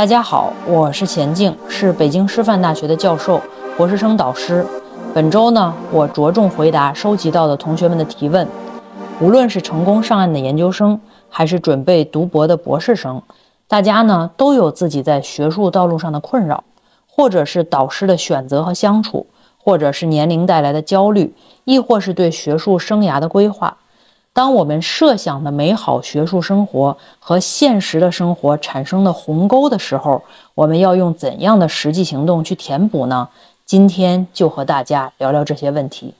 大家好，我是钱静，是北京师范大学的教授、博士生导师。本周呢，我着重回答收集到的同学们的提问。无论是成功上岸的研究生，还是准备读博的博士生，大家呢都有自己在学术道路上的困扰，或者是导师的选择和相处，或者是年龄带来的焦虑，亦或是对学术生涯的规划。当我们设想的美好学术生活和现实的生活产生的鸿沟的时候，我们要用怎样的实际行动去填补呢？今天就和大家聊聊这些问题。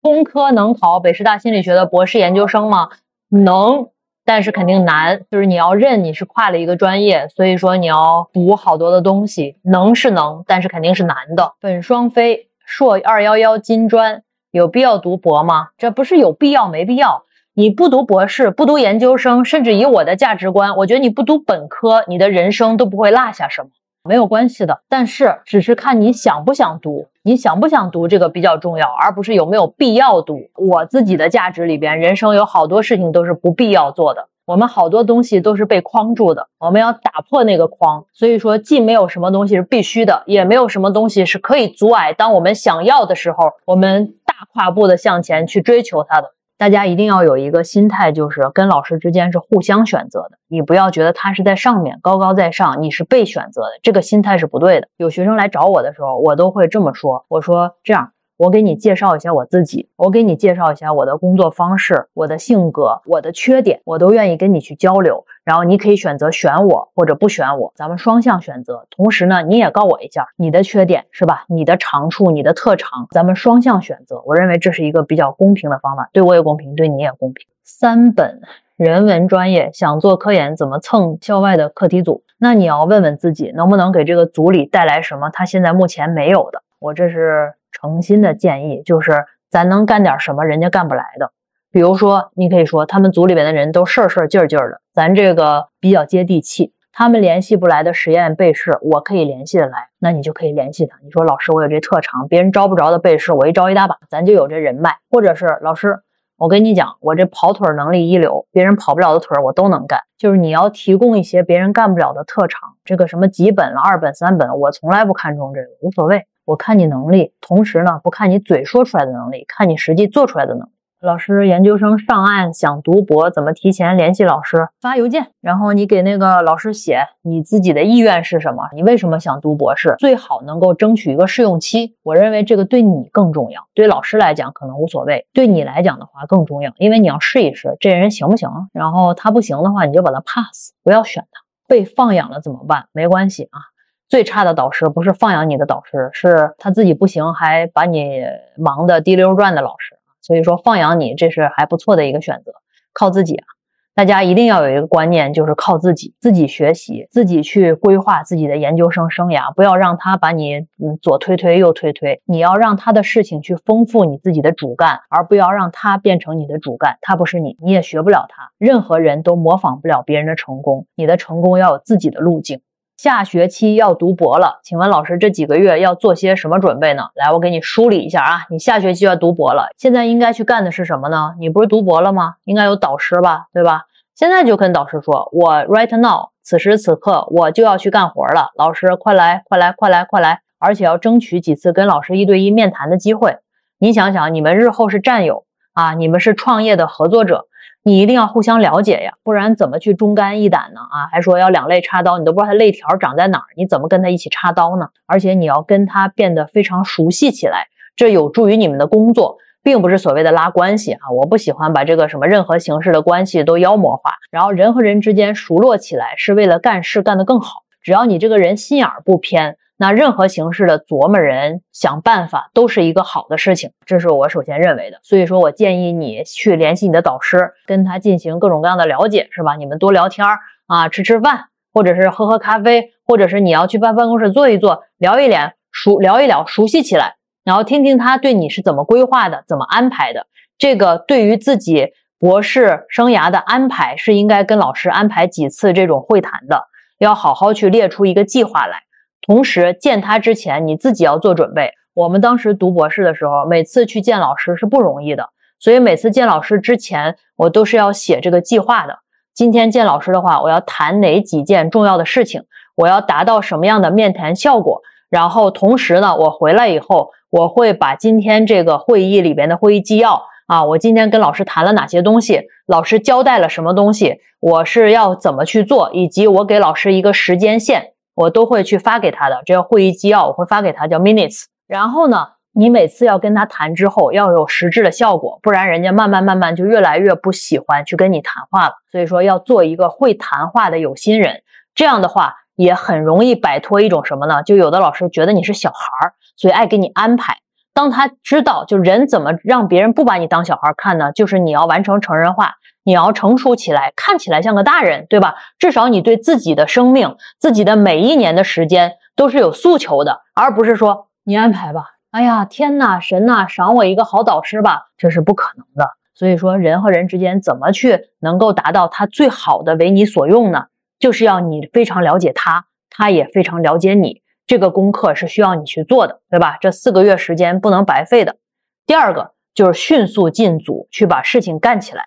工科能考北师大心理学的博士研究生吗？能，但是肯定难。就是你要认你是跨了一个专业，所以说你要补好多的东西。能是能，但是肯定是难的。本双非硕二幺幺金专有必要读博吗？这不是有必要没必要。你不读博士，不读研究生，甚至以我的价值观，我觉得你不读本科，你的人生都不会落下什么。没有关系的，但是只是看你想不想读，你想不想读这个比较重要，而不是有没有必要读。我自己的价值里边，人生有好多事情都是不必要做的，我们好多东西都是被框住的，我们要打破那个框。所以说，既没有什么东西是必须的，也没有什么东西是可以阻碍。当我们想要的时候，我们跨步的向前去追求他的。大家一定要有一个心态，就是跟老师之间是互相选择的。你不要觉得他是在上面高高在上，你是被选择的，这个心态是不对的。有学生来找我的时候，我都会这么说：我说这样。我给你介绍一下我自己，我给你介绍一下我的工作方式、我的性格、我的缺点，我都愿意跟你去交流。然后你可以选择选我或者不选我，咱们双向选择。同时呢，你也告我一下你的缺点是吧？你的长处、你的特长，咱们双向选择。我认为这是一个比较公平的方法，对我也公平，对你也公平。三本人文专业想做科研，怎么蹭校外的课题组？那你要问问自己，能不能给这个组里带来什么他现在目前没有的？我这是。诚心的建议就是，咱能干点什么人家干不来的。比如说，你可以说他们组里边的人都事儿事儿劲儿劲儿的，咱这个比较接地气。他们联系不来的实验被试，我可以联系的来，那你就可以联系他。你说老师，我有这特长，别人招不着的被试，我一招一大把，咱就有这人脉。或者是老师，我跟你讲，我这跑腿能力一流，别人跑不了的腿我都能干。就是你要提供一些别人干不了的特长，这个什么几本了、二本、三本，我从来不看重这个，无所谓。我看你能力，同时呢，不看你嘴说出来的能力，看你实际做出来的能力。老师，研究生上岸想读博，怎么提前联系老师？发邮件，然后你给那个老师写你自己的意愿是什么？你为什么想读博士？最好能够争取一个试用期。我认为这个对你更重要，对老师来讲可能无所谓，对你来讲的话更重要，因为你要试一试这人行不行。然后他不行的话，你就把他 pass，不要选他。被放养了怎么办？没关系啊。最差的导师不是放养你的导师，是他自己不行还把你忙得滴溜转的老师。所以说放养你这是还不错的一个选择，靠自己啊！大家一定要有一个观念，就是靠自己，自己学习，自己去规划自己的研究生生涯，不要让他把你嗯左推推右推推，你要让他的事情去丰富你自己的主干，而不要让他变成你的主干，他不是你，你也学不了他。任何人都模仿不了别人的成功，你的成功要有自己的路径。下学期要读博了，请问老师这几个月要做些什么准备呢？来，我给你梳理一下啊。你下学期要读博了，现在应该去干的是什么呢？你不是读博了吗？应该有导师吧，对吧？现在就跟导师说，我 right now，此时此刻我就要去干活了。老师，快来，快来，快来，快来！而且要争取几次跟老师一对一面谈的机会。你想想，你们日后是战友啊，你们是创业的合作者。你一定要互相了解呀，不然怎么去忠肝义胆呢？啊，还说要两肋插刀，你都不知道他肋条长在哪儿，你怎么跟他一起插刀呢？而且你要跟他变得非常熟悉起来，这有助于你们的工作，并不是所谓的拉关系啊。我不喜欢把这个什么任何形式的关系都妖魔化，然后人和人之间熟络起来是为了干事干得更好。只要你这个人心眼儿不偏。那任何形式的琢磨人想办法都是一个好的事情，这是我首先认为的。所以说我建议你去联系你的导师，跟他进行各种各样的了解，是吧？你们多聊天儿啊，吃吃饭，或者是喝喝咖啡，或者是你要去办办公室坐一坐，聊一聊，熟聊一聊，熟悉起来，然后听听他对你是怎么规划的，怎么安排的。这个对于自己博士生涯的安排，是应该跟老师安排几次这种会谈的，要好好去列出一个计划来。同时见他之前，你自己要做准备。我们当时读博士的时候，每次去见老师是不容易的，所以每次见老师之前，我都是要写这个计划的。今天见老师的话，我要谈哪几件重要的事情，我要达到什么样的面谈效果。然后同时呢，我回来以后，我会把今天这个会议里边的会议纪要啊，我今天跟老师谈了哪些东西，老师交代了什么东西，我是要怎么去做，以及我给老师一个时间线，我都会去发给他的。这个会议纪要我会发给他，叫 minutes。然后呢，你每次要跟他谈之后要有实质的效果，不然人家慢慢慢慢就越来越不喜欢去跟你谈话了。所以说要做一个会谈话的有心人，这样的话。也很容易摆脱一种什么呢？就有的老师觉得你是小孩儿，所以爱给你安排。当他知道，就人怎么让别人不把你当小孩看呢？就是你要完成成人化，你要成熟起来，看起来像个大人，对吧？至少你对自己的生命、自己的每一年的时间都是有诉求的，而不是说你安排吧。哎呀，天呐，神呐，赏我一个好导师吧，这是不可能的。所以说，人和人之间怎么去能够达到他最好的为你所用呢？就是要你非常了解他，他也非常了解你。这个功课是需要你去做的，对吧？这四个月时间不能白费的。第二个就是迅速进组去把事情干起来。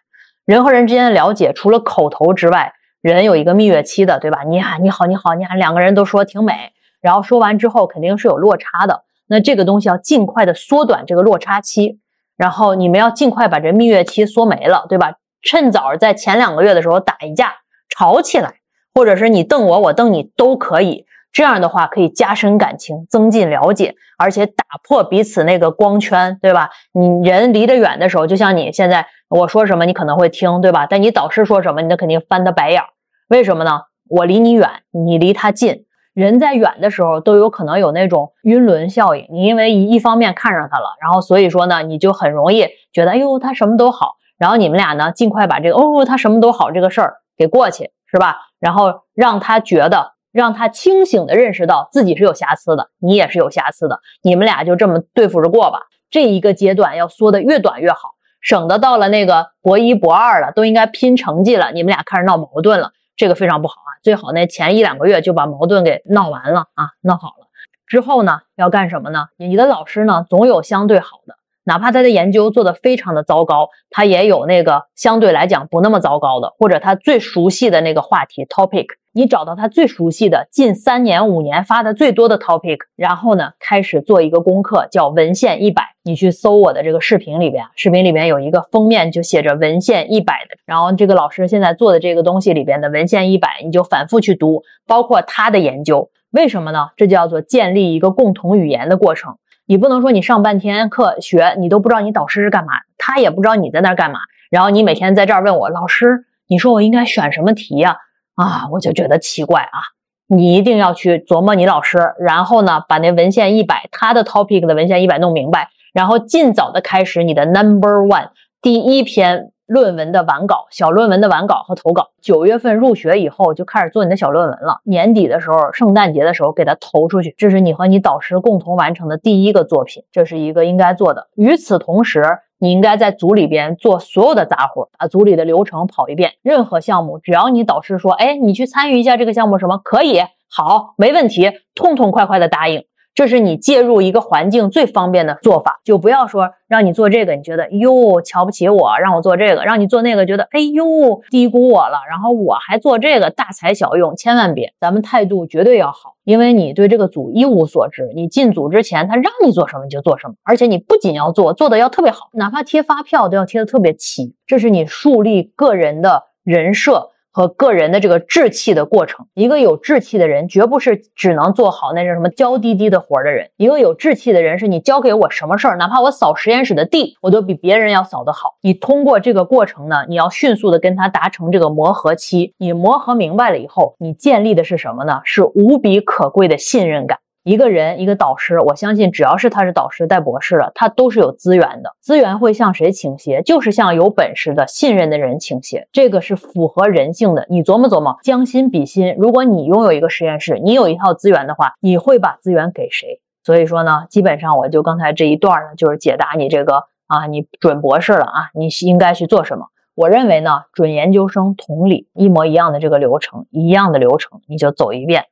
人和人之间的了解，除了口头之外，人有一个蜜月期的，对吧？你好你好，你好，你喊两个人都说挺美，然后说完之后肯定是有落差的。那这个东西要尽快的缩短这个落差期，然后你们要尽快把这蜜月期缩没了，对吧？趁早在前两个月的时候打一架，吵起来。或者是你瞪我，我瞪你都可以。这样的话可以加深感情，增进了解，而且打破彼此那个光圈，对吧？你人离得远的时候，就像你现在我说什么，你可能会听，对吧？但你导师说什么，你那肯定翻他白眼。为什么呢？我离你远，你离他近。人在远的时候都有可能有那种晕轮效应。你因为一一方面看上他了，然后所以说呢，你就很容易觉得，哎呦，他什么都好。然后你们俩呢，尽快把这个哦，他什么都好这个事儿给过去，是吧？然后让他觉得，让他清醒的认识到自己是有瑕疵的，你也是有瑕疵的，你们俩就这么对付着过吧。这一个阶段要缩的越短越好，省得到了那个博一博二了，都应该拼成绩了，你们俩开始闹矛盾了，这个非常不好啊。最好那前一两个月就把矛盾给闹完了啊，闹好了之后呢，要干什么呢？你的老师呢，总有相对好的。哪怕他的研究做得非常的糟糕，他也有那个相对来讲不那么糟糕的，或者他最熟悉的那个话题 topic，你找到他最熟悉的近三年五年发的最多的 topic，然后呢开始做一个功课叫文献一百，你去搜我的这个视频里边，视频里边有一个封面就写着文献一百的，然后这个老师现在做的这个东西里边的文献一百，你就反复去读，包括他的研究，为什么呢？这叫做建立一个共同语言的过程。你不能说你上半天课学，你都不知道你导师是干嘛，他也不知道你在那儿干嘛。然后你每天在这儿问我老师，你说我应该选什么题呀？啊我就觉得奇怪啊。你一定要去琢磨你老师，然后呢，把那文献一百，他的 topic 的文献一百弄明白，然后尽早的开始你的 number one 第一篇。论文的完稿、小论文的完稿和投稿，九月份入学以后就开始做你的小论文了。年底的时候，圣诞节的时候给它投出去，这是你和你导师共同完成的第一个作品，这是一个应该做的。与此同时，你应该在组里边做所有的杂活，把组里的流程跑一遍。任何项目，只要你导师说，哎，你去参与一下这个项目，什么可以，好，没问题，痛痛快快的答应。这是你介入一个环境最方便的做法，就不要说让你做这个，你觉得哟瞧不起我，让我做这个；让你做那个，觉得哎呦低估我了。然后我还做这个，大材小用，千万别。咱们态度绝对要好，因为你对这个组一无所知。你进组之前，他让你做什么你就做什么，而且你不仅要做，做的要特别好，哪怕贴发票都要贴的特别齐。这是你树立个人的人设。和个人的这个志气的过程，一个有志气的人，绝不是只能做好那种什么娇滴滴的活的人。一个有志气的人，是你交给我什么事儿，哪怕我扫实验室的地，我都比别人要扫得好。你通过这个过程呢，你要迅速的跟他达成这个磨合期。你磨合明白了以后，你建立的是什么呢？是无比可贵的信任感。一个人，一个导师，我相信只要是他是导师带博士的，他都是有资源的。资源会向谁倾斜？就是向有本事的、信任的人倾斜。这个是符合人性的。你琢磨琢磨，将心比心。如果你拥有一个实验室，你有一套资源的话，你会把资源给谁？所以说呢，基本上我就刚才这一段呢，就是解答你这个啊，你准博士了啊，你应该去做什么？我认为呢，准研究生同理，一模一样的这个流程，一样的流程，你就走一遍。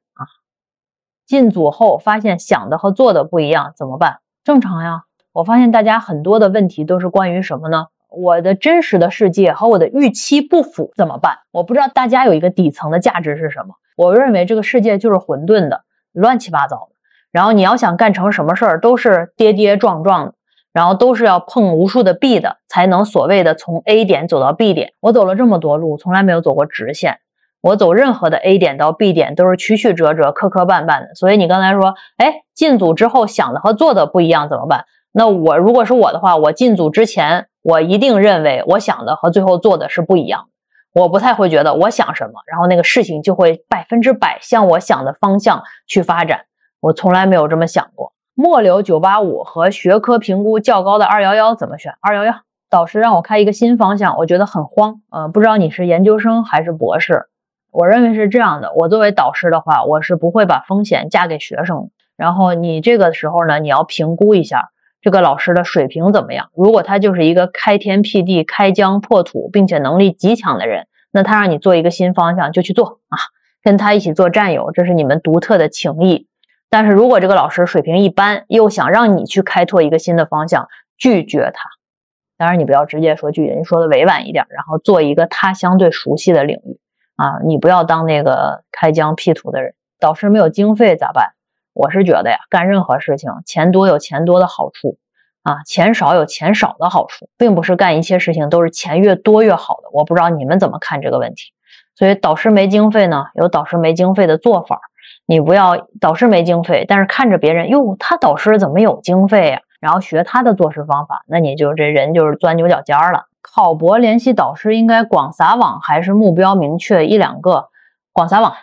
进组后发现想的和做的不一样，怎么办？正常呀。我发现大家很多的问题都是关于什么呢？我的真实的世界和我的预期不符怎么办？我不知道大家有一个底层的价值是什么。我认为这个世界就是混沌的、乱七八糟的。然后你要想干成什么事儿，都是跌跌撞撞的，然后都是要碰无数的壁的，才能所谓的从 A 点走到 B 点。我走了这么多路，从来没有走过直线。我走任何的 A 点到 B 点都是曲曲折折、磕磕绊绊的。所以你刚才说，哎，进组之后想的和做的不一样怎么办？那我如果是我的话，我进组之前，我一定认为我想的和最后做的是不一样。我不太会觉得我想什么，然后那个事情就会百分之百向我想的方向去发展。我从来没有这么想过。末流九八五和学科评估较高的二幺幺怎么选？二幺幺导师让我开一个新方向，我觉得很慌。呃，不知道你是研究生还是博士？我认为是这样的。我作为导师的话，我是不会把风险嫁给学生。然后你这个时候呢，你要评估一下。这个老师的水平怎么样？如果他就是一个开天辟地、开疆破土，并且能力极强的人，那他让你做一个新方向就去做啊，跟他一起做战友，这是你们独特的情谊。但是如果这个老师水平一般，又想让你去开拓一个新的方向，拒绝他。当然你不要直接说拒绝，你说的委婉一点，然后做一个他相对熟悉的领域啊，你不要当那个开疆辟土的人。导师没有经费咋办？我是觉得呀，干任何事情，钱多有钱多的好处啊，钱少有钱少的好处，并不是干一切事情都是钱越多越好的。我不知道你们怎么看这个问题。所以导师没经费呢，有导师没经费的做法。你不要导师没经费，但是看着别人哟，他导师怎么有经费呀？然后学他的做事方法，那你就这人就是钻牛角尖了。考博联系导师应该广撒网还是目标明确一两个？广撒网，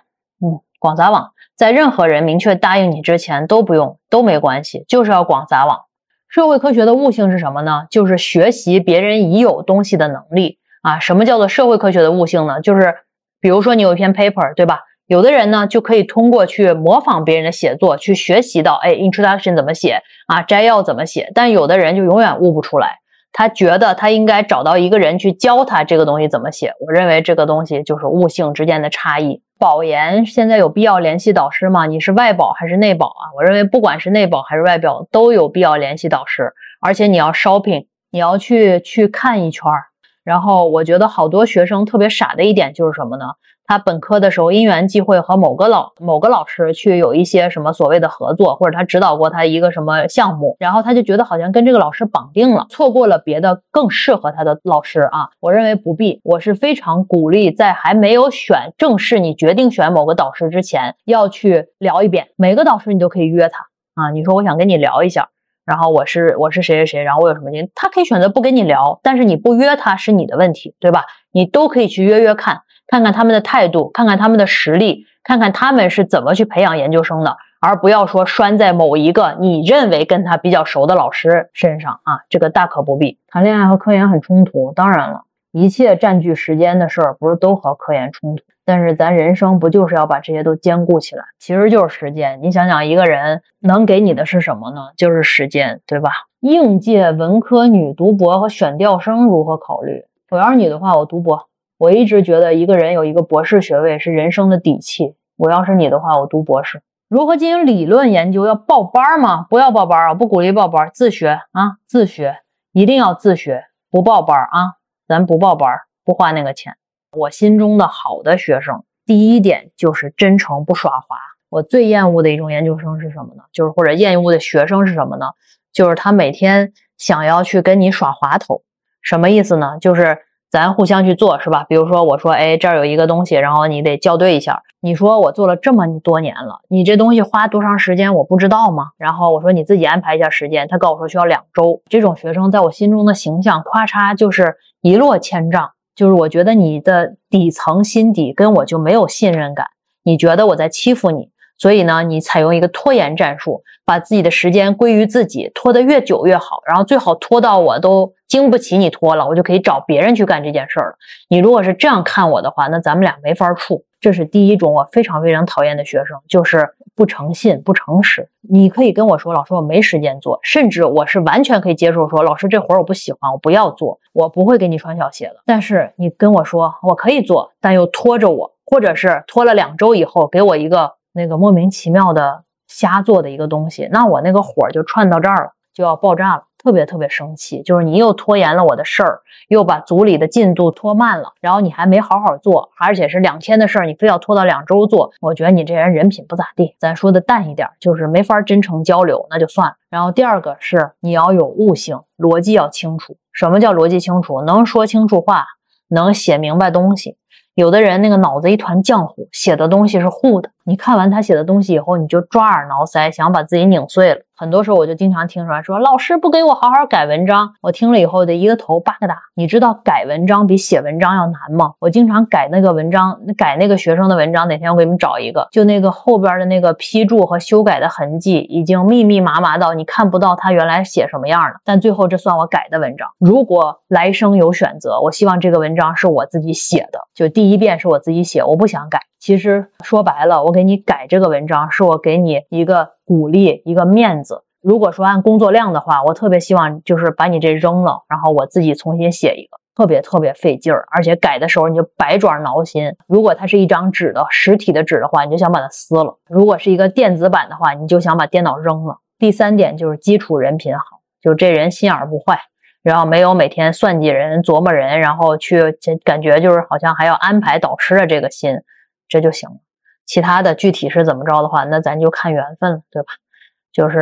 嗯，广撒网。在任何人明确答应你之前都不用都没关系，就是要广撒网。社会科学的悟性是什么呢？就是学习别人已有东西的能力啊。什么叫做社会科学的悟性呢？就是比如说你有一篇 paper，对吧？有的人呢就可以通过去模仿别人的写作去学习到，哎，introduction 怎么写啊，摘要怎么写。但有的人就永远悟不出来，他觉得他应该找到一个人去教他这个东西怎么写。我认为这个东西就是悟性之间的差异。保研现在有必要联系导师吗？你是外保还是内保啊？我认为不管是内保还是外保，都有必要联系导师。而且你要 shopping，你要去去看一圈儿。然后我觉得好多学生特别傻的一点就是什么呢？他本科的时候因缘际会和某个老某个老师去有一些什么所谓的合作，或者他指导过他一个什么项目，然后他就觉得好像跟这个老师绑定了，错过了别的更适合他的老师啊。我认为不必，我是非常鼓励在还没有选正式你决定选某个导师之前，要去聊一遍。每个导师你都可以约他啊，你说我想跟你聊一下，然后我是我是谁谁谁，然后我有什么经他可以选择不跟你聊，但是你不约他是你的问题，对吧？你都可以去约约看。看看他们的态度，看看他们的实力，看看他们是怎么去培养研究生的，而不要说拴在某一个你认为跟他比较熟的老师身上啊，这个大可不必。谈恋爱和科研很冲突，当然了，一切占据时间的事儿不是都和科研冲突，但是咱人生不就是要把这些都兼顾起来？其实就是时间。你想想，一个人能给你的是什么呢？就是时间，对吧？应届文科女读博和选调生如何考虑？我要是你的话，我读博。我一直觉得一个人有一个博士学位是人生的底气。我要是你的话，我读博士。如何进行理论研究？要报班吗？不要报班啊！不鼓励报班，自学啊，自学，一定要自学，不报班啊！咱不报班，不花那个钱。我心中的好的学生，第一点就是真诚，不耍滑。我最厌恶的一种研究生是什么呢？就是或者厌恶的学生是什么呢？就是他每天想要去跟你耍滑头，什么意思呢？就是。咱互相去做是吧？比如说我说，哎，这儿有一个东西，然后你得校对一下。你说我做了这么多年了，你这东西花多长时间我不知道吗？然后我说你自己安排一下时间。他告诉我说需要两周。这种学生在我心中的形象，咔嚓就是一落千丈。就是我觉得你的底层心底跟我就没有信任感，你觉得我在欺负你，所以呢，你采用一个拖延战术。把自己的时间归于自己，拖得越久越好，然后最好拖到我都经不起你拖了，我就可以找别人去干这件事儿了。你如果是这样看我的话，那咱们俩没法处。这是第一种我非常非常讨厌的学生，就是不诚信、不诚实。你可以跟我说，老师我没时间做，甚至我是完全可以接受说，老师这活儿我不喜欢，我不要做，我不会给你穿小鞋的。但是你跟我说我可以做，但又拖着我，或者是拖了两周以后给我一个那个莫名其妙的。瞎做的一个东西，那我那个火就串到这儿了，就要爆炸了。特别特别生气，就是你又拖延了我的事儿，又把组里的进度拖慢了，然后你还没好好做，而且是两天的事儿，你非要拖到两周做，我觉得你这人人品不咋地。咱说的淡一点，就是没法真诚交流，那就算了。然后第二个是你要有悟性，逻辑要清楚。什么叫逻辑清楚？能说清楚话，能写明白东西。有的人那个脑子一团浆糊，写的东西是糊的。你看完他写的东西以后，你就抓耳挠腮，想把自己拧碎了。很多时候我就经常听出来，说老师不给我好好改文章，我听了以后得一个头八个大。你知道改文章比写文章要难吗？我经常改那个文章，改那个学生的文章。哪天我给你们找一个，就那个后边的那个批注和修改的痕迹，已经密密麻麻到你看不到他原来写什么样了。但最后这算我改的文章。如果来生有选择，我希望这个文章是我自己写的，就第一遍是我自己写，我不想改。其实说白了，我给你改这个文章，是我给你一个鼓励，一个面子。如果说按工作量的话，我特别希望就是把你这扔了，然后我自己重新写一个，特别特别费劲儿，而且改的时候你就百爪挠心。如果它是一张纸的实体的纸的话，你就想把它撕了；如果是一个电子版的话，你就想把电脑扔了。第三点就是基础人品好，就这人心眼不坏，然后没有每天算计人、琢磨人，然后去感觉就是好像还要安排导师的这个心。这就行了，其他的具体是怎么着的话，那咱就看缘分了，对吧？就是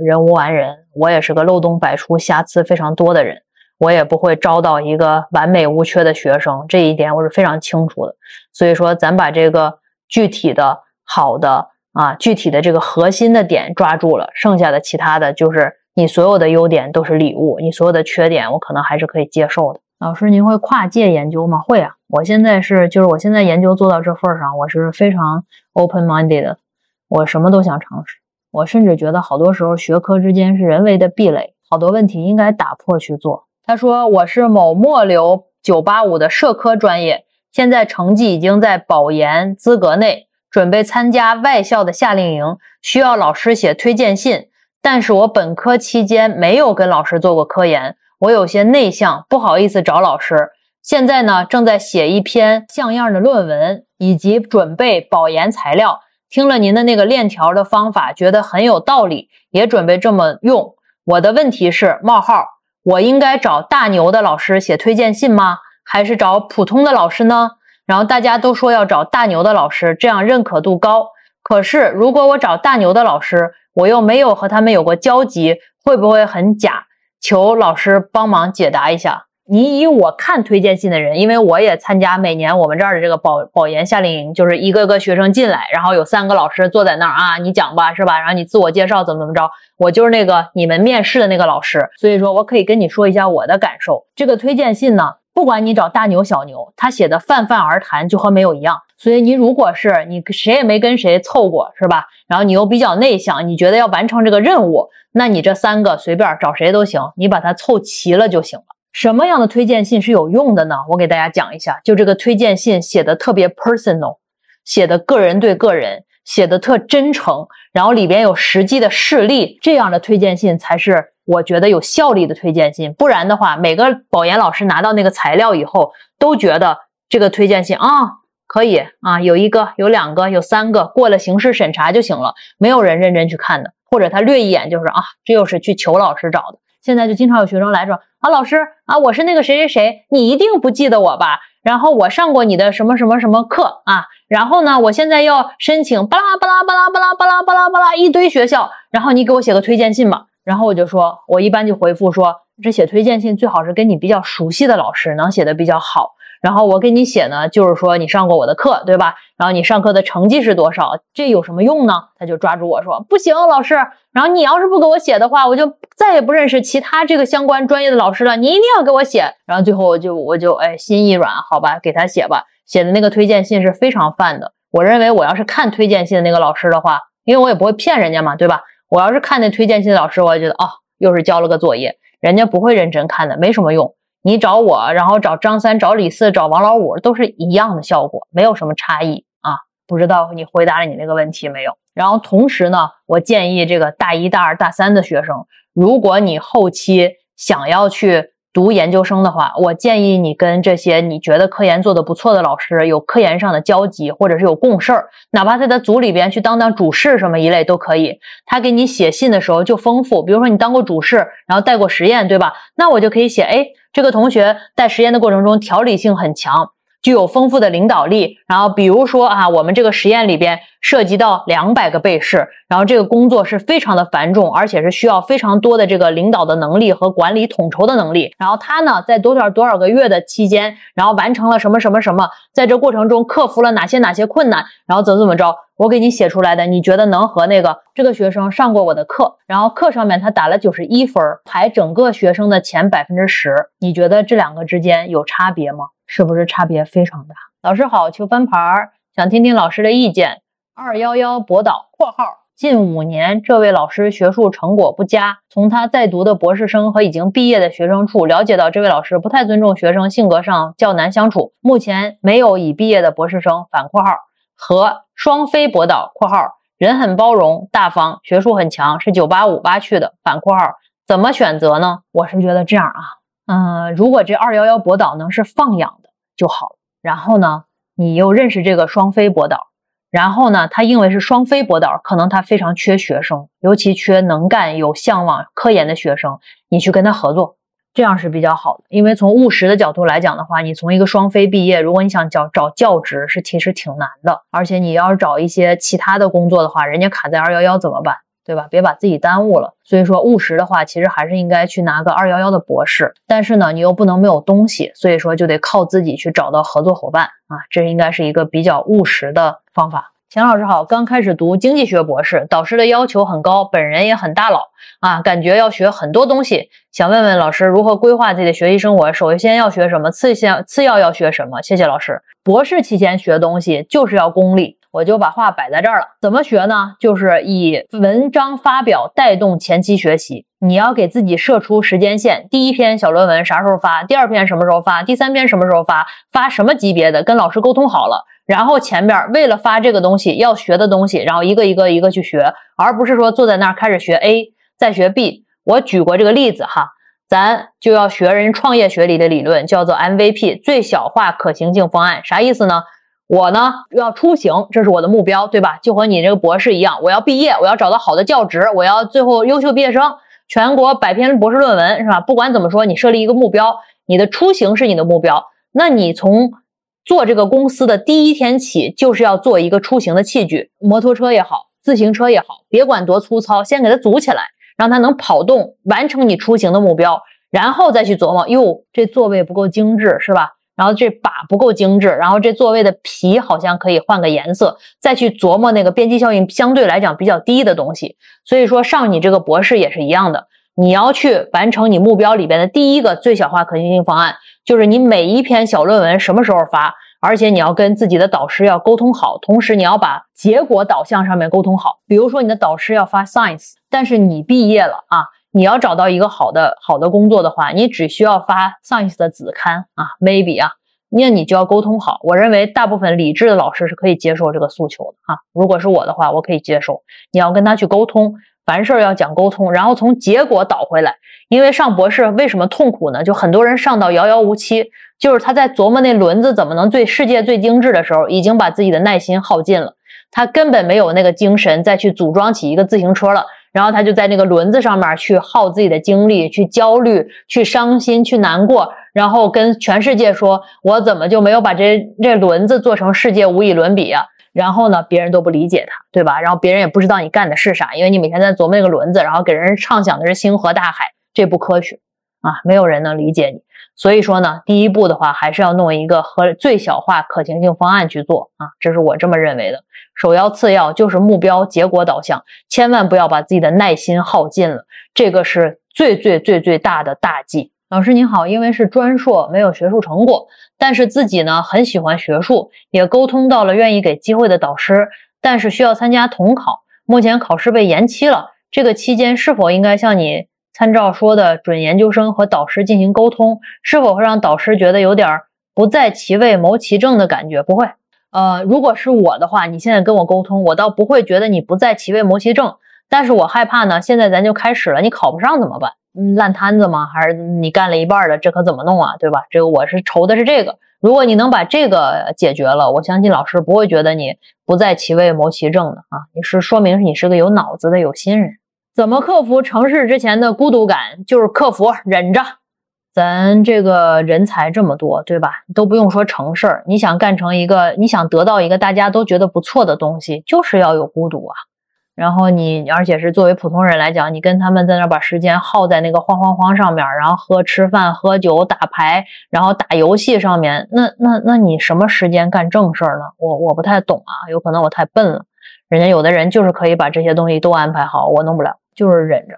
人无完人，我也是个漏洞百出、瑕疵非常多的人，我也不会招到一个完美无缺的学生，这一点我是非常清楚的。所以说，咱把这个具体的好的啊，具体的这个核心的点抓住了，剩下的其他的就是你所有的优点都是礼物，你所有的缺点我可能还是可以接受的。老师，您会跨界研究吗？会啊，我现在是，就是我现在研究做到这份上，我是非常 open minded 的，我什么都想尝试。我甚至觉得好多时候学科之间是人为的壁垒，好多问题应该打破去做。他说我是某末流985的社科专业，现在成绩已经在保研资格内，准备参加外校的夏令营，需要老师写推荐信，但是我本科期间没有跟老师做过科研。我有些内向，不好意思找老师。现在呢，正在写一篇像样的论文，以及准备保研材料。听了您的那个链条的方法，觉得很有道理，也准备这么用。我的问题是：冒号，我应该找大牛的老师写推荐信吗？还是找普通的老师呢？然后大家都说要找大牛的老师，这样认可度高。可是如果我找大牛的老师，我又没有和他们有过交集，会不会很假？求老师帮忙解答一下。你以我看推荐信的人，因为我也参加每年我们这儿的这个保保研夏令营，就是一个个学生进来，然后有三个老师坐在那儿啊，你讲吧，是吧？然后你自我介绍怎么怎么着，我就是那个你们面试的那个老师，所以说我可以跟你说一下我的感受。这个推荐信呢，不管你找大牛小牛，他写的泛泛而谈就和没有一样。所以你如果是你谁也没跟谁凑过，是吧？然后你又比较内向，你觉得要完成这个任务。那你这三个随便找谁都行，你把它凑齐了就行了。什么样的推荐信是有用的呢？我给大家讲一下，就这个推荐信写的特别 personal，写的个人对个人，写的特真诚，然后里边有实际的事例，这样的推荐信才是我觉得有效力的推荐信。不然的话，每个保研老师拿到那个材料以后，都觉得这个推荐信啊可以啊，有一个、有两个、有三个，过了形式审查就行了，没有人认真去看的。或者他略一眼就是啊，这又是去求老师找的。现在就经常有学生来说啊，老师啊，我是那个谁谁谁，你一定不记得我吧？然后我上过你的什么什么什么课啊？然后呢，我现在要申请巴拉巴拉巴拉巴拉巴拉巴拉巴拉一堆学校，然后你给我写个推荐信吧。然后我就说，我一般就回复说，这写推荐信最好是跟你比较熟悉的老师，能写的比较好。然后我给你写呢，就是说你上过我的课，对吧？然后你上课的成绩是多少？这有什么用呢？他就抓住我说不行，老师。然后你要是不给我写的话，我就再也不认识其他这个相关专业的老师了。你一定要给我写。然后最后我就我就哎心一软，好吧，给他写吧。写的那个推荐信是非常泛的。我认为我要是看推荐信的那个老师的话，因为我也不会骗人家嘛，对吧？我要是看那推荐信老师，我也觉得哦，又是交了个作业，人家不会认真看的，没什么用。你找我，然后找张三、找李四、找王老五，都是一样的效果，没有什么差异啊。不知道你回答了你那个问题没有？然后同时呢，我建议这个大一、大二、大三的学生，如果你后期想要去读研究生的话，我建议你跟这些你觉得科研做得不错的老师有科研上的交集，或者是有共事儿，哪怕在他组里边去当当主事什么一类都可以。他给你写信的时候就丰富，比如说你当过主事，然后带过实验，对吧？那我就可以写，哎，这个同学在实验的过程中条理性很强。具有丰富的领导力，然后比如说啊，我们这个实验里边涉及到两百个被试，然后这个工作是非常的繁重，而且是需要非常多的这个领导的能力和管理统筹的能力。然后他呢，在多少多少个月的期间，然后完成了什么什么什么，在这过程中克服了哪些哪些困难，然后怎么怎么着，我给你写出来的，你觉得能和那个这个学生上过我的课，然后课上面他打了九十一分，排整个学生的前百分之十，你觉得这两个之间有差别吗？是不是差别非常大？老师好，求翻牌，想听听老师的意见。二幺幺博导（括号近五年这位老师学术成果不佳），从他在读的博士生和已经毕业的学生处了解到，这位老师不太尊重学生，性格上较难相处。目前没有已毕业的博士生（反括号）和双非博导（括号人很包容大方，学术很强，是九八五八去的）反括号怎么选择呢？我是觉得这样啊，嗯，如果这二幺幺博导能是放养。就好了。然后呢，你又认识这个双非博导，然后呢，他因为是双非博导，可能他非常缺学生，尤其缺能干、有向往科研的学生。你去跟他合作，这样是比较好的。因为从务实的角度来讲的话，你从一个双非毕业，如果你想找找教职，是其实挺难的。而且你要是找一些其他的工作的话，人家卡在二幺幺怎么办？对吧？别把自己耽误了。所以说务实的话，其实还是应该去拿个二幺幺的博士。但是呢，你又不能没有东西，所以说就得靠自己去找到合作伙伴啊。这应该是一个比较务实的方法。钱老师好，刚开始读经济学博士，导师的要求很高，本人也很大佬啊，感觉要学很多东西。想问问老师如何规划自己的学习生活？首先要学什么？次先次要要学什么？谢谢老师。博士期间学东西就是要功利。我就把话摆在这儿了，怎么学呢？就是以文章发表带动前期学习。你要给自己设出时间线，第一篇小论文啥时候发？第二篇什么时候发？第三篇什么时候发？发什么级别的？跟老师沟通好了。然后前面为了发这个东西要学的东西，然后一个一个一个去学，而不是说坐在那儿开始学 A 再学 B。我举过这个例子哈，咱就要学人创业学里的理论，叫做 MVP 最小化可行性方案，啥意思呢？我呢要出行，这是我的目标，对吧？就和你这个博士一样，我要毕业，我要找到好的教职，我要最后优秀毕业生，全国百篇博士论文，是吧？不管怎么说，你设立一个目标，你的出行是你的目标，那你从做这个公司的第一天起，就是要做一个出行的器具，摩托车也好，自行车也好，别管多粗糙，先给它组起来，让它能跑动，完成你出行的目标，然后再去琢磨，哟，这座位不够精致，是吧？然后这把不够精致，然后这座位的皮好像可以换个颜色，再去琢磨那个边际效应相对来讲比较低的东西。所以说上你这个博士也是一样的，你要去完成你目标里边的第一个最小化可行性方案，就是你每一篇小论文什么时候发，而且你要跟自己的导师要沟通好，同时你要把结果导向上面沟通好。比如说你的导师要发 Science，但是你毕业了啊。你要找到一个好的好的工作的话，你只需要发 Science 的子刊啊，maybe 啊，那你就要沟通好。我认为大部分理智的老师是可以接受这个诉求的啊。如果是我的话，我可以接受。你要跟他去沟通，凡事要讲沟通，然后从结果倒回来。因为上博士为什么痛苦呢？就很多人上到遥遥无期，就是他在琢磨那轮子怎么能最世界最精致的时候，已经把自己的耐心耗尽了，他根本没有那个精神再去组装起一个自行车了。然后他就在那个轮子上面去耗自己的精力，去焦虑，去伤心，去难过，然后跟全世界说：“我怎么就没有把这这轮子做成世界无以伦比啊？”然后呢，别人都不理解他，对吧？然后别人也不知道你干的是啥，因为你每天在琢磨那个轮子，然后给人畅想的是星河大海，这不科学啊！没有人能理解你。所以说呢，第一步的话，还是要弄一个和最小化可行性方案去做啊，这是我这么认为的。首要次要就是目标结果导向，千万不要把自己的耐心耗尽了，这个是最最最最大的大忌。老师您好，因为是专硕没有学术成果，但是自己呢很喜欢学术，也沟通到了愿意给机会的导师，但是需要参加统考，目前考试被延期了，这个期间是否应该向你参照说的准研究生和导师进行沟通？是否会让导师觉得有点不在其位谋其政的感觉？不会。呃，如果是我的话，你现在跟我沟通，我倒不会觉得你不在其位谋其政，但是我害怕呢。现在咱就开始了，你考不上怎么办？烂摊子吗？还是你干了一半的，这可怎么弄啊？对吧？这个我是愁的是这个。如果你能把这个解决了，我相信老师不会觉得你不在其位谋其政的啊。你是说明你是个有脑子的有心人。怎么克服成事之前的孤独感？就是克服忍着。咱这个人才这么多，对吧？都不用说成事儿，你想干成一个，你想得到一个大家都觉得不错的东西，就是要有孤独啊。然后你，而且是作为普通人来讲，你跟他们在那把时间耗在那个慌慌慌上面，然后喝吃饭、喝酒、打牌，然后打游戏上面，那那那你什么时间干正事儿呢？我我不太懂啊，有可能我太笨了。人家有的人就是可以把这些东西都安排好，我弄不了，就是忍着。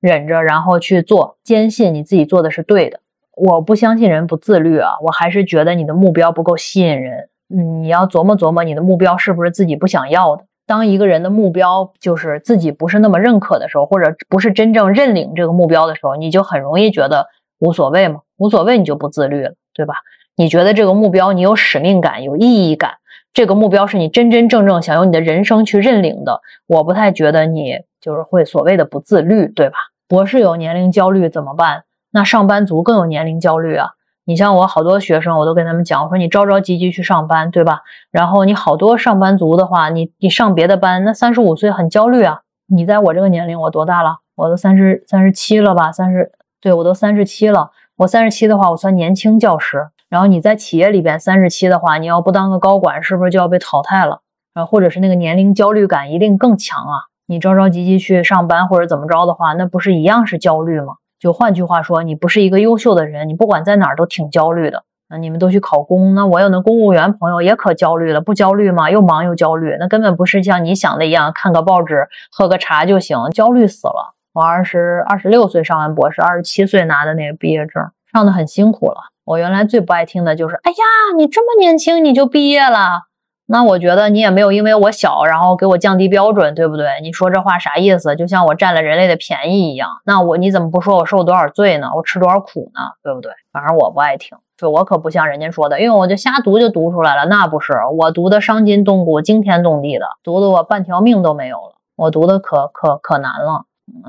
忍着，然后去做，坚信你自己做的是对的。我不相信人不自律啊，我还是觉得你的目标不够吸引人。你要琢磨琢磨，你的目标是不是自己不想要的？当一个人的目标就是自己不是那么认可的时候，或者不是真正认领这个目标的时候，你就很容易觉得无所谓嘛，无所谓你就不自律了，对吧？你觉得这个目标你有使命感、有意义感，这个目标是你真真正正想用你的人生去认领的，我不太觉得你。就是会所谓的不自律，对吧？博士有年龄焦虑怎么办？那上班族更有年龄焦虑啊！你像我好多学生，我都跟他们讲，我说你着着急急去上班，对吧？然后你好多上班族的话，你你上别的班，那三十五岁很焦虑啊！你在我这个年龄，我多大了？我都三十三十七了吧？三十，对我都三十七了。我三十七的话，我算年轻教师。然后你在企业里边三十七的话，你要不当个高管，是不是就要被淘汰了？啊，或者是那个年龄焦虑感一定更强啊！你着着急急去上班或者怎么着的话，那不是一样是焦虑吗？就换句话说，你不是一个优秀的人，你不管在哪儿都挺焦虑的。那你们都去考公，那我有那公务员朋友也可焦虑了，不焦虑吗？又忙又焦虑，那根本不是像你想的一样，看个报纸、喝个茶就行，焦虑死了。我二十二十六岁上完博士，二十七岁拿的那个毕业证，上的很辛苦了。我原来最不爱听的就是，哎呀，你这么年轻你就毕业了。那我觉得你也没有因为我小，然后给我降低标准，对不对？你说这话啥意思？就像我占了人类的便宜一样。那我你怎么不说我受多少罪呢？我吃多少苦呢？对不对？反正我不爱听，就我可不像人家说的，因为我就瞎读就读出来了。那不是我读的伤筋动骨、惊天动地的，读的我半条命都没有了。我读的可可可难了，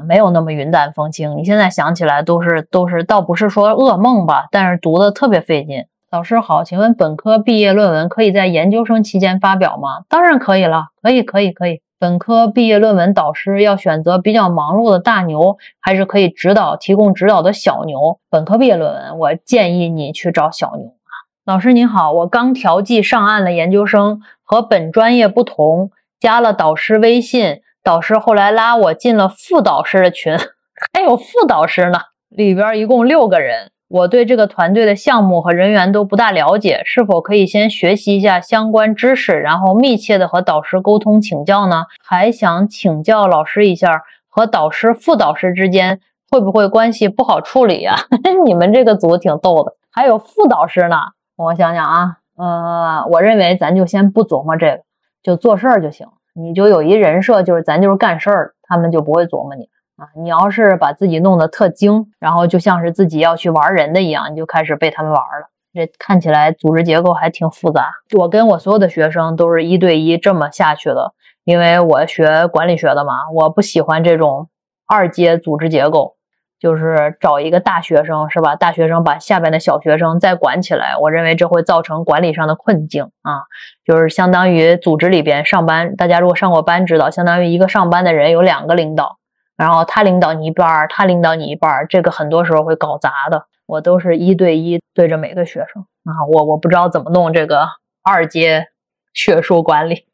没有那么云淡风轻。你现在想起来都是都是，倒不是说噩梦吧，但是读的特别费劲。老师好，请问本科毕业论文可以在研究生期间发表吗？当然可以了，可以，可以，可以。本科毕业论文导师要选择比较忙碌的大牛，还是可以指导、提供指导的小牛？本科毕业论文，我建议你去找小牛啊。老师您好，我刚调剂上岸了研究生，和本专业不同，加了导师微信，导师后来拉我进了副导师的群，还有副导师呢，里边一共六个人。我对这个团队的项目和人员都不大了解，是否可以先学习一下相关知识，然后密切的和导师沟通请教呢？还想请教老师一下，和导师、副导师之间会不会关系不好处理呀？你们这个组挺逗的，还有副导师呢。我想想啊，呃，我认为咱就先不琢磨这个，就做事儿就行。你就有一人设，就是咱就是干事儿，他们就不会琢磨你。啊，你要是把自己弄得特精，然后就像是自己要去玩人的一样，你就开始被他们玩了。这看起来组织结构还挺复杂。我跟我所有的学生都是一对一这么下去的，因为我学管理学的嘛，我不喜欢这种二阶组织结构，就是找一个大学生是吧？大学生把下边的小学生再管起来，我认为这会造成管理上的困境啊。就是相当于组织里边上班，大家如果上过班知道，相当于一个上班的人有两个领导。然后他领导你一半儿，他领导你一半儿，这个很多时候会搞砸的。我都是一对一对着每个学生啊，我我不知道怎么弄这个二阶学术管理。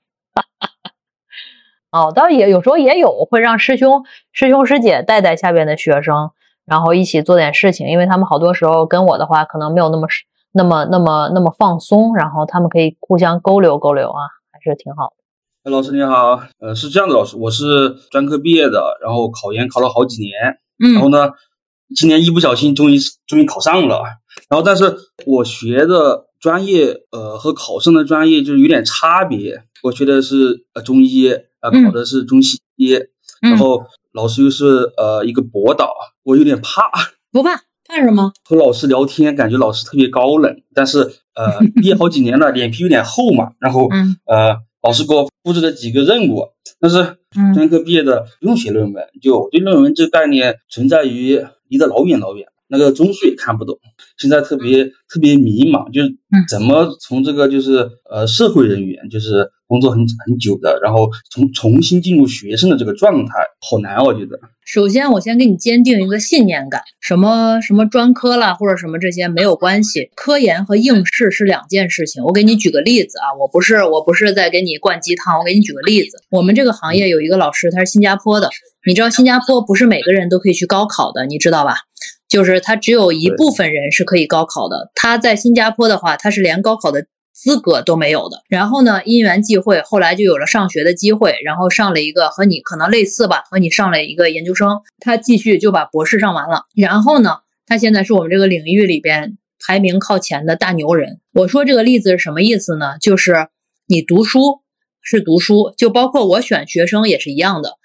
哦，倒也有时候也有会让师兄师兄师姐带带下边的学生，然后一起做点事情，因为他们好多时候跟我的话可能没有那么那么那么那么放松，然后他们可以互相沟流沟流啊，还是挺好的。老师你好，呃，是这样的，老师，我是专科毕业的，然后考研考了好几年，嗯，然后呢，今年一不小心终于终于考上了，然后但是我学的专业，呃，和考上的专业就是有点差别，我学的是呃中医，呃，考的是中西医，然后老师又是呃一个博导，我有点怕，不怕，怕什么？和老师聊天感觉老师特别高冷，但是呃，毕业好几年了，脸皮有点厚嘛，然后呃。老师给我布置的几个任务，但是专科毕业的不用写论文，就对论文这个概念存在于离得老远老远。那个中数也看不懂，现在特别特别迷茫，就是怎么从这个就是呃社会人员，就是工作很很久的，然后从重新进入学生的这个状态，好难，我觉得。首先，我先给你坚定一个信念感，什么什么专科啦，或者什么这些没有关系，科研和应试是两件事情。我给你举个例子啊，我不是我不是在给你灌鸡汤，我给你举个例子，我们这个行业有一个老师，他是新加坡的，你知道新加坡不是每个人都可以去高考的，你知道吧？就是他只有一部分人是可以高考的。他在新加坡的话，他他是连高考的资格都没有的。然后呢，因缘际会，后来就有了上学的机会，然后上了一个和你可能类似吧，和你上了一个研究生。他继续就把博士上完了。然后呢，他现在是我们这个领域里边排名靠前的大牛人。我说这个例子是什么意思呢？就是你读书是读书，就包括我选学生也是一样的。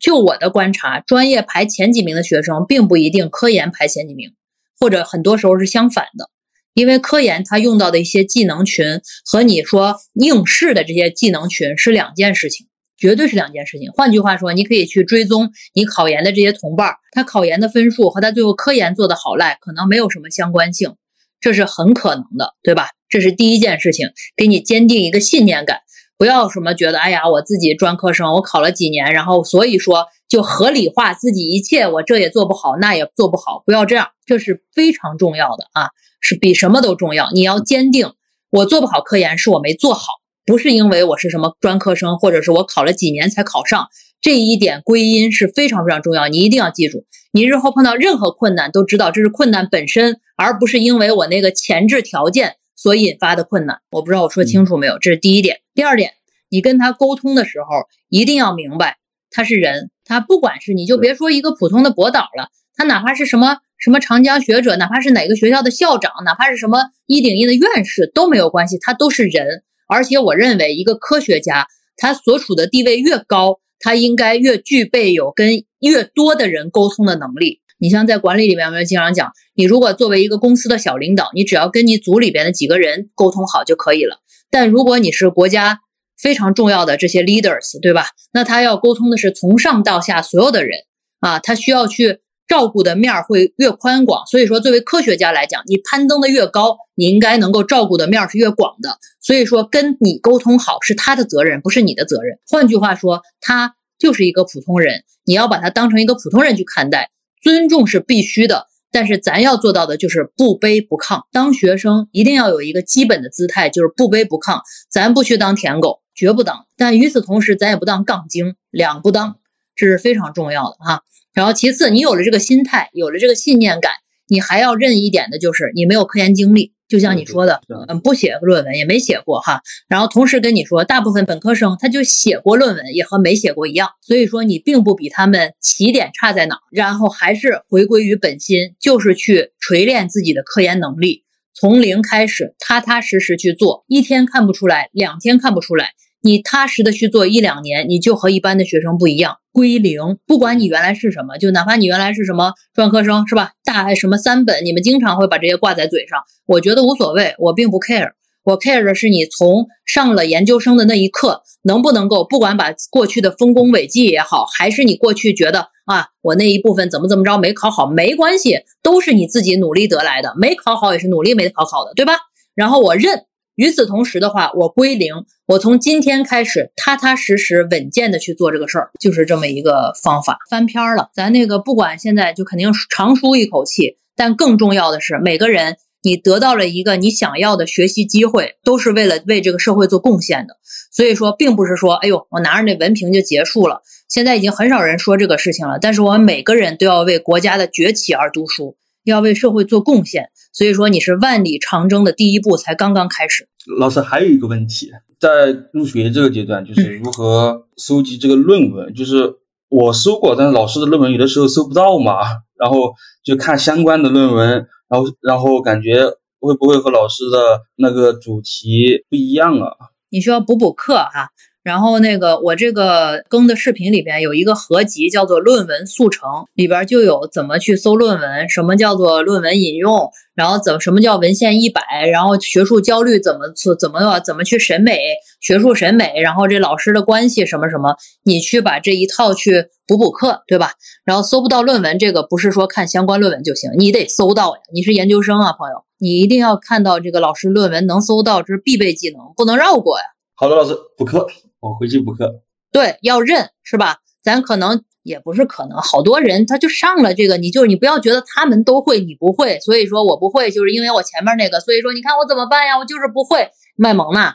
就我的观察，专业排前几名的学生，并不一定科研排前几名，或者很多时候是相反的。因为科研它用到的一些技能群和你说应试的这些技能群是两件事情，绝对是两件事情。换句话说，你可以去追踪你考研的这些同伴，他考研的分数和他最后科研做的好赖可能没有什么相关性，这是很可能的，对吧？这是第一件事情，给你坚定一个信念感。不要什么觉得，哎呀，我自己专科生，我考了几年，然后所以说就合理化自己一切，我这也做不好，那也做不好，不要这样，这是非常重要的啊，是比什么都重要。你要坚定，我做不好科研是我没做好，不是因为我是什么专科生，或者是我考了几年才考上，这一点归因是非常非常重要，你一定要记住，你日后碰到任何困难都知道这是困难本身，而不是因为我那个前置条件。所引发的困难，我不知道我说清楚没有？这是第一点。第二点，你跟他沟通的时候，一定要明白他是人，他不管是你就别说一个普通的博导了，他哪怕是什么什么长江学者，哪怕是哪个学校的校长，哪怕是什么一顶一的院士都没有关系，他都是人。而且我认为，一个科学家，他所处的地位越高，他应该越具备有跟越多的人沟通的能力。你像在管理里面，我们经常讲，你如果作为一个公司的小领导，你只要跟你组里边的几个人沟通好就可以了。但如果你是国家非常重要的这些 leaders，对吧？那他要沟通的是从上到下所有的人啊，他需要去照顾的面儿会越宽广。所以说，作为科学家来讲，你攀登的越高，你应该能够照顾的面儿是越广的。所以说，跟你沟通好是他的责任，不是你的责任。换句话说，他就是一个普通人，你要把他当成一个普通人去看待。尊重是必须的，但是咱要做到的就是不卑不亢。当学生一定要有一个基本的姿态，就是不卑不亢。咱不去当舔狗，绝不当。但与此同时，咱也不当杠精，两不当，这是非常重要的哈。然后其次，你有了这个心态，有了这个信念感，你还要认一点的就是你没有科研经历。就像你说的，嗯，不写论文也没写过哈。然后同时跟你说，大部分本科生他就写过论文，也和没写过一样。所以说你并不比他们起点差在哪。然后还是回归于本心，就是去锤炼自己的科研能力，从零开始，踏踏实实去做。一天看不出来，两天看不出来。你踏实的去做一两年，你就和一般的学生不一样，归零。不管你原来是什么，就哪怕你原来是什么专科生，是吧？大什么三本，你们经常会把这些挂在嘴上，我觉得无所谓，我并不 care。我 care 的是你从上了研究生的那一刻，能不能够不管把过去的丰功伟绩也好，还是你过去觉得啊，我那一部分怎么怎么着没考好，没关系，都是你自己努力得来的，没考好也是努力没考好的，对吧？然后我认。与此同时的话，我归零，我从今天开始踏踏实实、稳健的去做这个事儿，就是这么一个方法。翻篇了，咱那个不管现在就肯定长舒一口气，但更重要的是，每个人你得到了一个你想要的学习机会，都是为了为这个社会做贡献的。所以说，并不是说，哎呦，我拿着那文凭就结束了。现在已经很少人说这个事情了，但是我们每个人都要为国家的崛起而读书。要为社会做贡献，所以说你是万里长征的第一步才刚刚开始。老师还有一个问题，在入学这个阶段，就是如何搜集这个论文。就是我搜过，但是老师的论文有的时候搜不到嘛，然后就看相关的论文，然后然后感觉会不会和老师的那个主题不一样啊？你需要补补课哈。然后那个我这个更的视频里边有一个合集，叫做《论文速成》，里边就有怎么去搜论文，什么叫做论文引用，然后怎么什么叫文献一百，然后学术焦虑怎么怎么怎么去审美学术审美，然后这老师的关系什么什么，你去把这一套去补补课，对吧？然后搜不到论文，这个不是说看相关论文就行，你得搜到呀。你是研究生啊，朋友，你一定要看到这个老师论文能搜到，这是必备技能，不能绕过呀。好的，老师补课。我回去补课，对，要认是吧？咱可能也不是可能，好多人他就上了这个，你就是你不要觉得他们都会，你不会，所以说我不会，就是因为我前面那个，所以说你看我怎么办呀？我就是不会卖萌呢，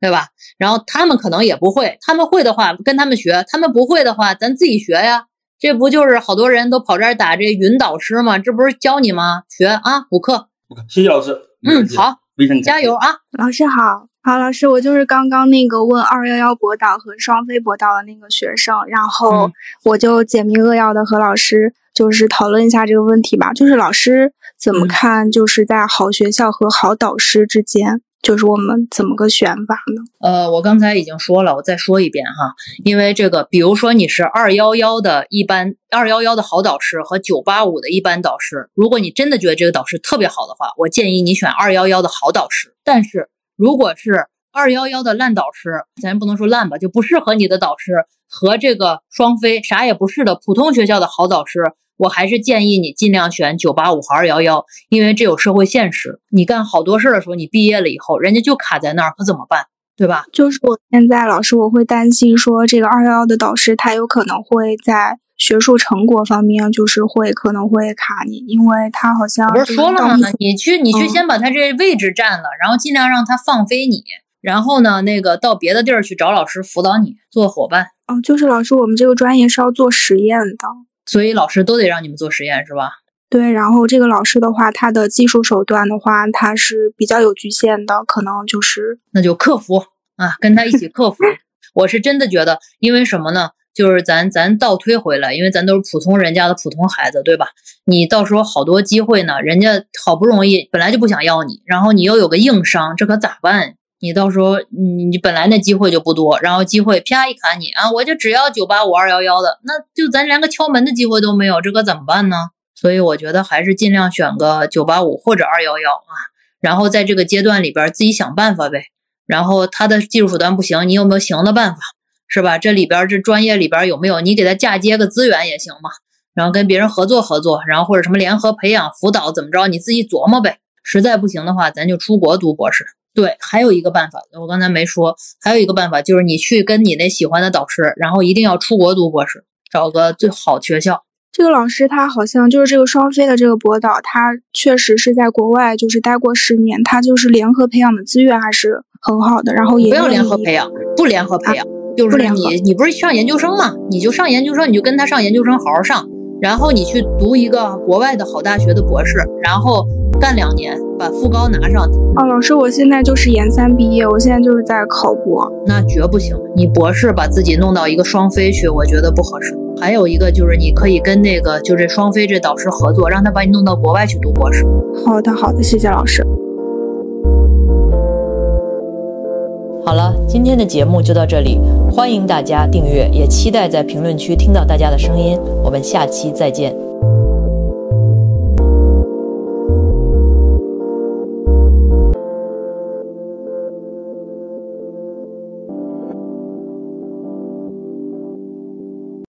对吧？然后他们可能也不会，他们会的话跟他们学，他们不会的话咱自己学呀。这不就是好多人都跑这儿打这云导师吗？这不是教你吗？学啊，补课。谢谢老师。嗯，好，加油啊，老师好。好，老师，我就是刚刚那个问二幺幺博导和双非博导的那个学生，然后我就简明扼要的和老师就是讨论一下这个问题吧。就是老师怎么看，就是在好学校和好导师之间，就是我们怎么个选法呢？呃，我刚才已经说了，我再说一遍哈，因为这个，比如说你是二幺幺的一般二幺幺的好导师和九八五的一般导师，如果你真的觉得这个导师特别好的话，我建议你选二幺幺的好导师，但是。如果是二幺幺的烂导师，咱不能说烂吧，就不适合你的导师和这个双非啥也不是的普通学校的好导师，我还是建议你尽量选九八五和二幺幺，因为这有社会现实。你干好多事儿的时候，你毕业了以后，人家就卡在那儿，可怎么办？对吧？就是我现在老师，我会担心说，这个二幺幺的导师他有可能会在。学术成果方面就是会可能会卡你，因为他好像不是说了吗？你去你去先把他这位置占了，然后尽量让他放飞你，然后呢，那个到别的地儿去找老师辅导你做伙伴。哦，就是老师，我们这个专业是要做实验的，所以老师都得让你们做实验是吧？对，然后这个老师的话，他的技术手段的话，他是比较有局限的，可能就是那就克服啊，跟他一起克服。我是真的觉得，因为什么呢？就是咱咱倒推回来，因为咱都是普通人家的普通孩子，对吧？你到时候好多机会呢，人家好不容易本来就不想要你，然后你又有个硬伤，这可咋办？你到时候你你本来那机会就不多，然后机会啪一砍你啊，我就只要九八五二幺幺的，那就咱连个敲门的机会都没有，这可怎么办呢？所以我觉得还是尽量选个九八五或者二幺幺啊，然后在这个阶段里边自己想办法呗。然后他的技术手段不行，你有没有行的办法？是吧？这里边这专业里边有没有你给他嫁接个资源也行嘛？然后跟别人合作合作，然后或者什么联合培养辅导怎么着？你自己琢磨呗。实在不行的话，咱就出国读博士。对，还有一个办法，我刚才没说，还有一个办法就是你去跟你那喜欢的导师，然后一定要出国读博士，找个最好学校。这个老师他好像就是这个双非的这个博导，他确实是在国外就是待过十年，他就是联合培养的资源还是很好的。然后也不要联合培养，不联合培养。就是你，你不是上研究生吗？你就上研究生，你就跟他上研究生，好好上。然后你去读一个国外的好大学的博士，然后干两年，把副高拿上。哦，老师，我现在就是研三毕业，我现在就是在考博。那绝不行，你博士把自己弄到一个双非去，我觉得不合适。还有一个就是你可以跟那个就这双非这导师合作，让他把你弄到国外去读博士。好的，好的，谢谢老师。好了，今天的节目就到这里，欢迎大家订阅，也期待在评论区听到大家的声音。我们下期再见。